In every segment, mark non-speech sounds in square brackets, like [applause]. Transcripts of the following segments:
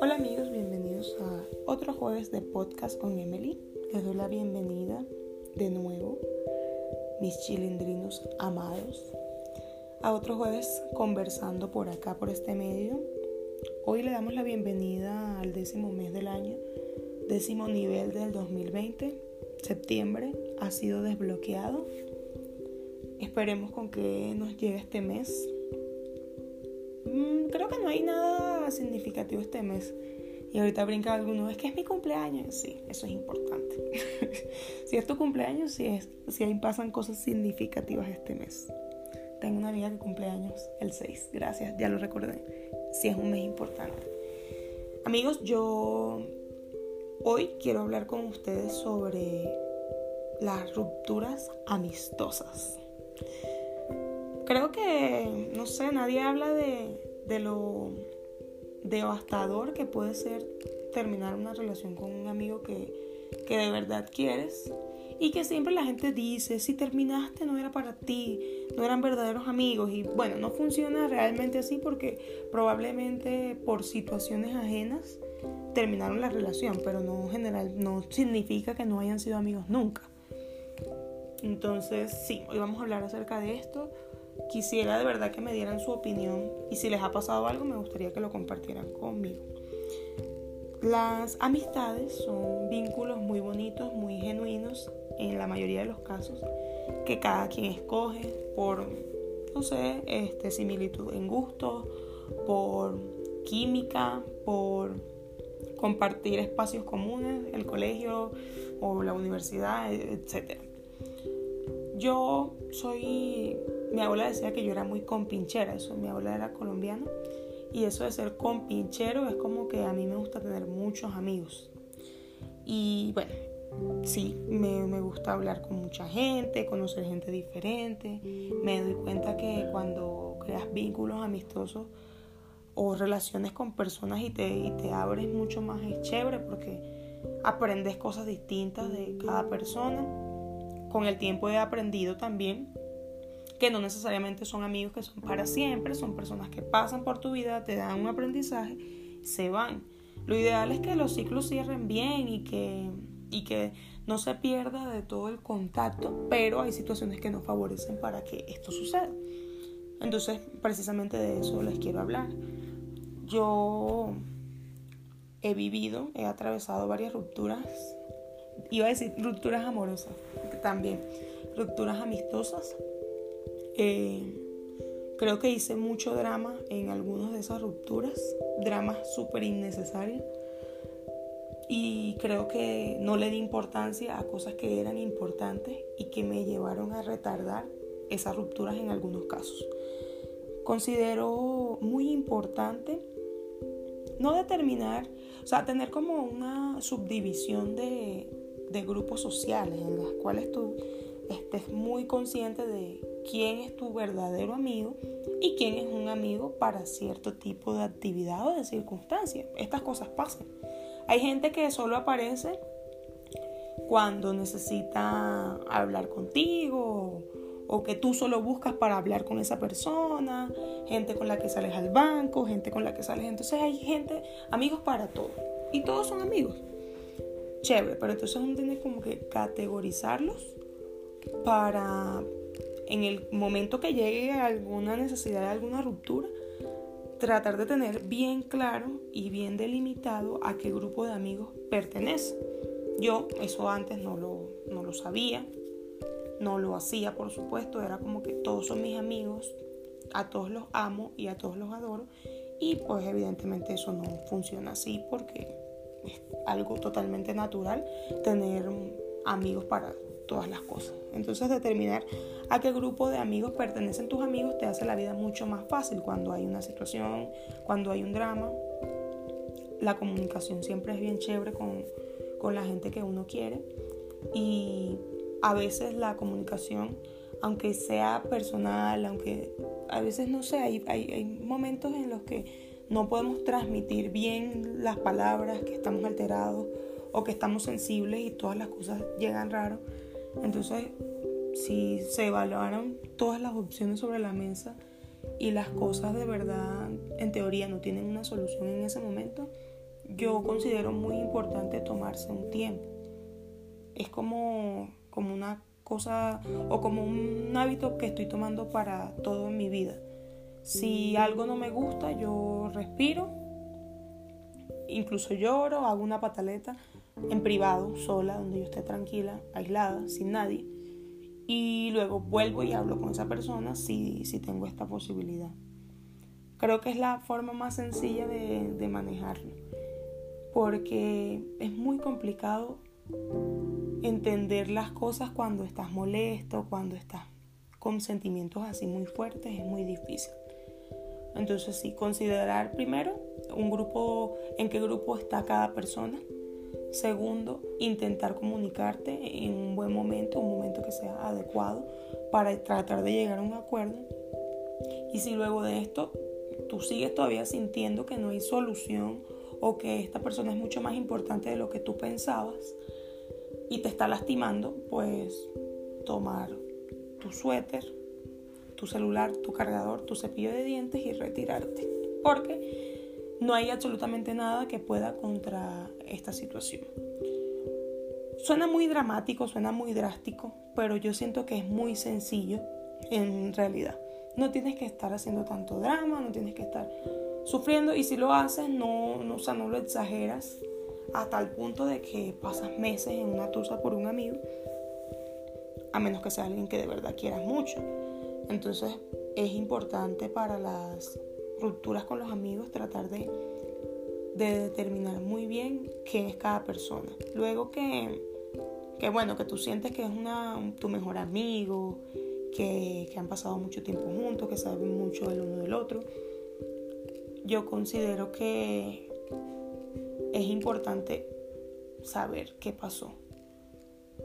Hola amigos, bienvenidos a otro jueves de podcast con Emily. Les doy la bienvenida de nuevo, mis chilindrinos amados, a otro jueves conversando por acá, por este medio. Hoy le damos la bienvenida al décimo mes del año, décimo nivel del 2020, septiembre, ha sido desbloqueado. Esperemos con que nos llegue este mes. Mm, creo que no hay nada significativo este mes. Y ahorita brinca alguno, es que es mi cumpleaños. Sí, eso es importante. [laughs] si es tu cumpleaños, sí, es, si ahí pasan cosas significativas este mes. Tengo una amiga que cumpleaños el 6, gracias, ya lo recordé. Sí es un mes importante. Amigos, yo hoy quiero hablar con ustedes sobre las rupturas amistosas. Creo que, no sé, nadie habla de, de lo devastador que puede ser terminar una relación con un amigo que, que de verdad quieres y que siempre la gente dice, si terminaste no era para ti, no eran verdaderos amigos y bueno, no funciona realmente así porque probablemente por situaciones ajenas terminaron la relación, pero no general no significa que no hayan sido amigos nunca. Entonces, sí, hoy vamos a hablar acerca de esto. Quisiera de verdad que me dieran su opinión y si les ha pasado algo me gustaría que lo compartieran conmigo. Las amistades son vínculos muy bonitos, muy genuinos en la mayoría de los casos que cada quien escoge por, no sé, este, similitud en gustos, por química, por compartir espacios comunes, el colegio o la universidad, etc. Yo soy, mi abuela decía que yo era muy compinchera, eso, mi abuela era colombiana, y eso de ser compinchero es como que a mí me gusta tener muchos amigos. Y bueno, sí, me, me, gusta hablar con mucha gente, conocer gente diferente. Me doy cuenta que cuando creas vínculos amistosos o relaciones con personas y te, y te abres mucho más, es chévere porque aprendes cosas distintas de cada persona con el tiempo he aprendido también que no necesariamente son amigos que son para siempre, son personas que pasan por tu vida, te dan un aprendizaje, se van. Lo ideal es que los ciclos cierren bien y que, y que no se pierda de todo el contacto, pero hay situaciones que no favorecen para que esto suceda. Entonces, precisamente de eso les quiero hablar. Yo he vivido, he atravesado varias rupturas, iba a decir rupturas amorosas, también rupturas amistosas. Eh, creo que hice mucho drama en algunas de esas rupturas, drama súper innecesario. Y creo que no le di importancia a cosas que eran importantes y que me llevaron a retardar esas rupturas en algunos casos. Considero muy importante no determinar, o sea, tener como una subdivisión de, de grupos sociales en los cuales tú estés muy consciente de quién es tu verdadero amigo y quién es un amigo para cierto tipo de actividad o de circunstancia. Estas cosas pasan. Hay gente que solo aparece cuando necesita hablar contigo o que tú solo buscas para hablar con esa persona, gente con la que sales al banco, gente con la que sales. Entonces hay gente, amigos para todo. Y todos son amigos chévere, pero entonces uno tiene como que categorizarlos para en el momento que llegue alguna necesidad, alguna ruptura, tratar de tener bien claro y bien delimitado a qué grupo de amigos pertenece. Yo eso antes no lo, no lo sabía, no lo hacía, por supuesto, era como que todos son mis amigos, a todos los amo y a todos los adoro. Y pues evidentemente eso no funciona así porque es algo totalmente natural tener amigos para todas las cosas. Entonces determinar a qué grupo de amigos pertenecen tus amigos te hace la vida mucho más fácil cuando hay una situación, cuando hay un drama. La comunicación siempre es bien chévere con, con la gente que uno quiere y a veces la comunicación, aunque sea personal, aunque a veces no sé, hay, hay, hay momentos en los que no podemos transmitir bien las palabras, que estamos alterados o que estamos sensibles y todas las cosas llegan raro. Entonces, si se evaluaron todas las opciones sobre la mesa y las cosas de verdad en teoría no tienen una solución en ese momento, yo considero muy importante tomarse un tiempo. Es como, como una cosa o como un hábito que estoy tomando para todo en mi vida. Si algo no me gusta, yo respiro, incluso lloro, hago una pataleta en privado, sola, donde yo esté tranquila, aislada, sin nadie. Y luego vuelvo y hablo con esa persona si, si tengo esta posibilidad. Creo que es la forma más sencilla de, de manejarlo, porque es muy complicado entender las cosas cuando estás molesto, cuando estás con sentimientos así muy fuertes, es muy difícil. Entonces sí, considerar primero un grupo, en qué grupo está cada persona. Segundo, intentar comunicarte en un buen momento, un momento que sea adecuado para tratar de llegar a un acuerdo. Y si luego de esto tú sigues todavía sintiendo que no hay solución o que esta persona es mucho más importante de lo que tú pensabas y te está lastimando, pues tomar tu suéter, tu celular, tu cargador, tu cepillo de dientes y retirarte. Porque no hay absolutamente nada que pueda contra esta situación. Suena muy dramático, suena muy drástico, pero yo siento que es muy sencillo en realidad. No tienes que estar haciendo tanto drama, no tienes que estar sufriendo y si lo haces no, no, o no lo exageras hasta el punto de que pasas meses en una tusa por un amigo, a menos que sea alguien que de verdad quieras mucho. Entonces es importante para las rupturas con los amigos tratar de, determinar muy bien qué es cada persona. Luego que, que bueno, que tú sientes que es una, tu mejor amigo, que, que han pasado mucho tiempo juntos, que saben mucho el uno del otro, yo considero que es importante saber qué pasó,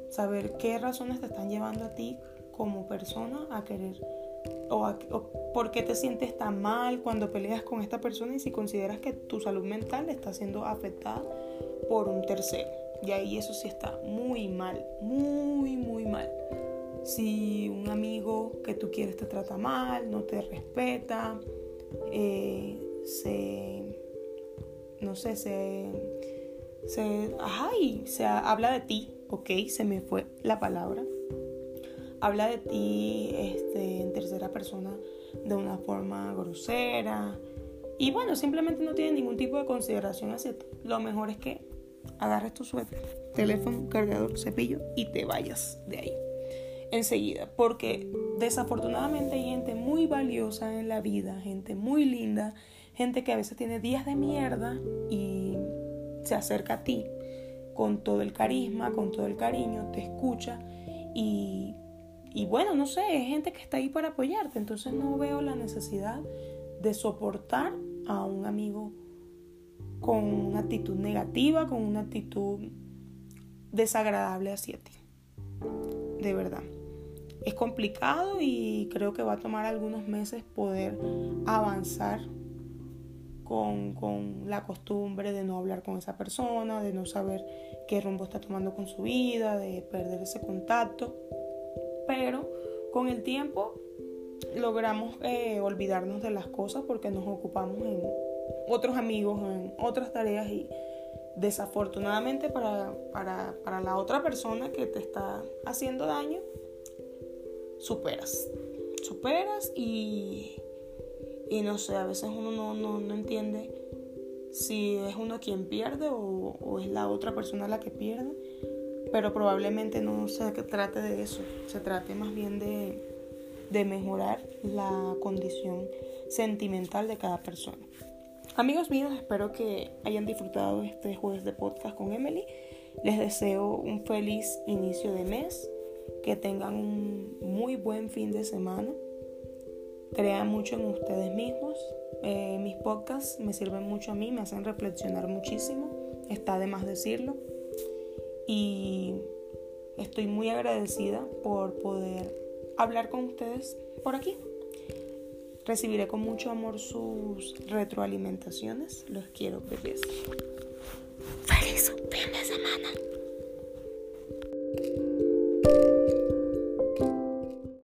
saber qué razones te están llevando a ti como persona a querer o, por qué te sientes tan mal cuando peleas con esta persona y si consideras que tu salud mental está siendo afectada por un tercero. Y ahí eso sí está muy mal, muy, muy mal. Si un amigo que tú quieres te trata mal, no te respeta, eh, se, no sé, se, se, ay, se habla de ti, ok, se me fue la palabra habla de ti este, en tercera persona de una forma grosera. Y bueno, simplemente no tiene ningún tipo de consideración hacia ti. Lo mejor es que agarres tu suéter, teléfono, cargador, cepillo y te vayas de ahí enseguida. Porque desafortunadamente hay gente muy valiosa en la vida, gente muy linda, gente que a veces tiene días de mierda y se acerca a ti con todo el carisma, con todo el cariño, te escucha y y bueno, no sé, es gente que está ahí para apoyarte, entonces no veo la necesidad de soportar a un amigo con una actitud negativa, con una actitud desagradable hacia ti. De verdad. Es complicado y creo que va a tomar algunos meses poder avanzar con, con, la costumbre de no hablar con esa persona, de no saber qué rumbo está tomando con su vida, de perder ese contacto pero con el tiempo logramos eh, olvidarnos de las cosas porque nos ocupamos en otros amigos, en otras tareas y desafortunadamente para, para, la otra persona que te está haciendo daño, superas. Superas y, y no sé, a veces uno no, no, no entiende si es uno quien pierde o es la otra persona la que pierde pero probablemente no se trate de eso, se trate más bien de, de mejorar la condición sentimental de cada persona. Amigos míos, espero que hayan disfrutado este jueves de podcast con Emily. Les deseo un feliz inicio de mes, que tengan un muy buen fin de semana. Crean mucho en ustedes mismos. Eh, mis podcasts me sirven mucho a mí, me hacen reflexionar muchísimo. Está de más decirlo y estoy muy agradecida por poder hablar con ustedes por aquí. Recibiré con mucho amor sus retroalimentaciones. Los quiero, bebés. Feliz fin de semana.